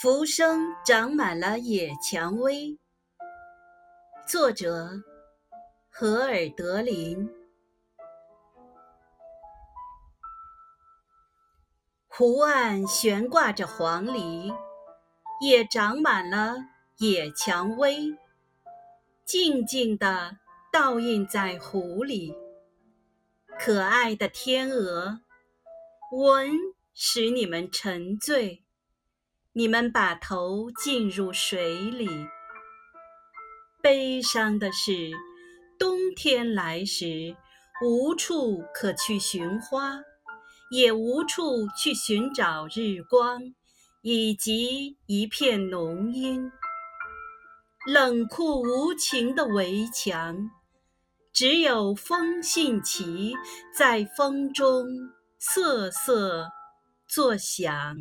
浮生长满了野蔷薇。作者：荷尔德林。湖岸悬挂着黄鹂，也长满了野蔷薇，静静地倒映在湖里。可爱的天鹅，吻使你们沉醉。你们把头浸入水里。悲伤的是，冬天来时，无处可去寻花，也无处去寻找日光，以及一片浓荫。冷酷无情的围墙，只有风信旗在风中瑟瑟作响。